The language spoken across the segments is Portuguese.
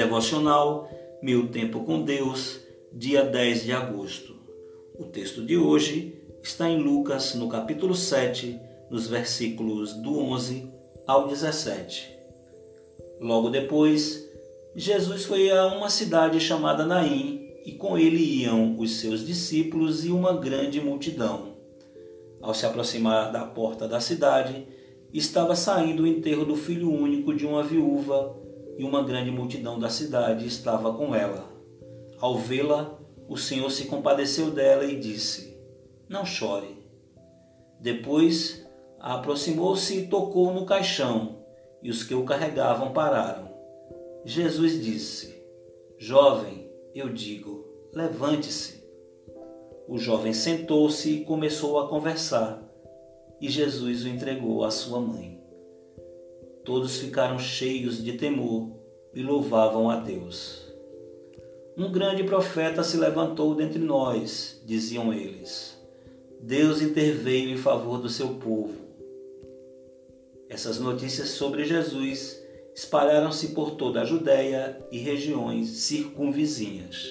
Devocional Meu Tempo com Deus, dia 10 de agosto. O texto de hoje está em Lucas, no capítulo 7, nos versículos do 11 ao 17. Logo depois, Jesus foi a uma cidade chamada Naim e com ele iam os seus discípulos e uma grande multidão. Ao se aproximar da porta da cidade, estava saindo o enterro do filho único de uma viúva e uma grande multidão da cidade estava com ela. Ao vê-la, o Senhor se compadeceu dela e disse: Não chore. Depois aproximou-se e tocou no caixão, e os que o carregavam pararam. Jesus disse: Jovem, eu digo, levante-se. O jovem sentou-se e começou a conversar, e Jesus o entregou à sua mãe. Todos ficaram cheios de temor e louvavam a Deus. Um grande profeta se levantou dentre nós, diziam eles. Deus interveio em favor do seu povo. Essas notícias sobre Jesus espalharam-se por toda a Judéia e regiões circunvizinhas.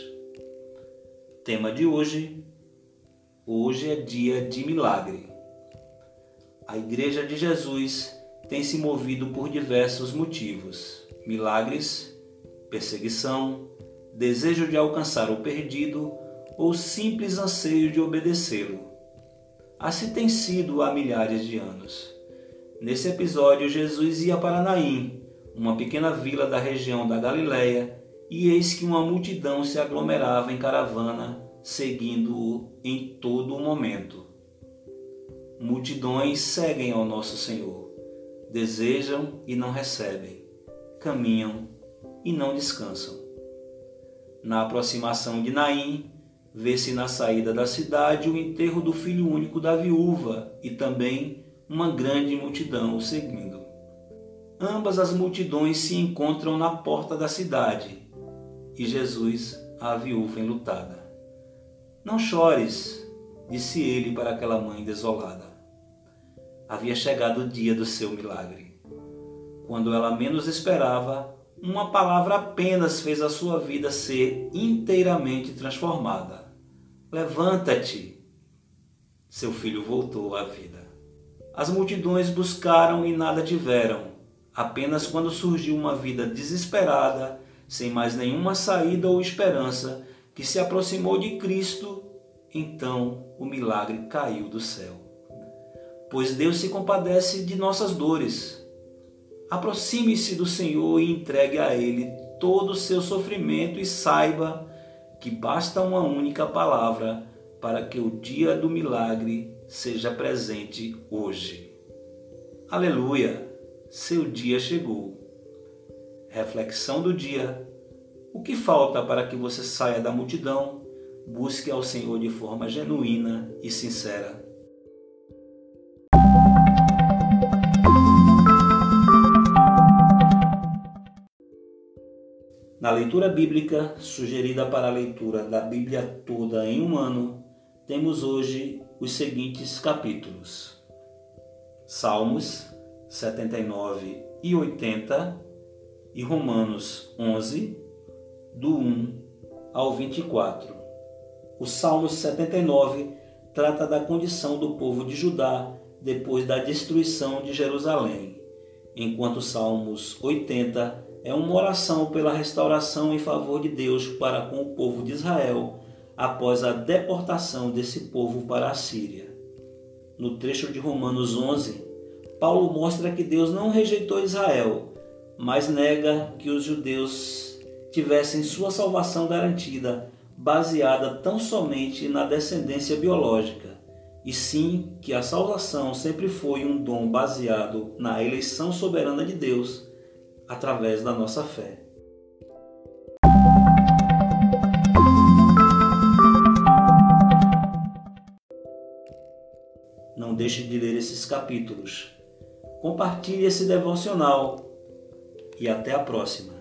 Tema de hoje: Hoje é dia de milagre. A Igreja de Jesus tem se movido por diversos motivos: milagres, perseguição, desejo de alcançar o perdido ou simples anseio de obedecê-lo. Assim tem sido há milhares de anos. Nesse episódio, Jesus ia para Naim, uma pequena vila da região da Galiléia, e eis que uma multidão se aglomerava em caravana, seguindo-o em todo o momento. Multidões seguem ao nosso Senhor desejam e não recebem, caminham e não descansam. Na aproximação de Naim, vê-se na saída da cidade o enterro do filho único da viúva e também uma grande multidão o seguindo. Ambas as multidões se encontram na porta da cidade e Jesus a viúva enlutada. Não chores, disse ele para aquela mãe desolada havia chegado o dia do seu milagre. Quando ela menos esperava, uma palavra apenas fez a sua vida ser inteiramente transformada. Levanta-te! Seu filho voltou à vida. As multidões buscaram e nada tiveram. Apenas quando surgiu uma vida desesperada, sem mais nenhuma saída ou esperança, que se aproximou de Cristo, então o milagre caiu do céu pois Deus se compadece de nossas dores. Aproxime-se do Senhor e entregue a Ele todo o seu sofrimento e saiba que basta uma única palavra para que o dia do milagre seja presente hoje. Aleluia! Seu dia chegou. Reflexão do dia. O que falta para que você saia da multidão? Busque ao Senhor de forma genuína e sincera. Na leitura bíblica sugerida para a leitura da Bíblia toda em um ano, temos hoje os seguintes capítulos: Salmos 79 e 80 e Romanos 11, do 1 ao 24. O Salmo 79 trata da condição do povo de Judá depois da destruição de Jerusalém, enquanto Salmos 80 é uma oração pela restauração em favor de Deus para com o povo de Israel após a deportação desse povo para a Síria. No trecho de Romanos 11, Paulo mostra que Deus não rejeitou Israel, mas nega que os judeus tivessem sua salvação garantida baseada tão somente na descendência biológica, e sim que a salvação sempre foi um dom baseado na eleição soberana de Deus através da nossa fé. Não deixe de ler esses capítulos. Compartilhe esse devocional e até a próxima.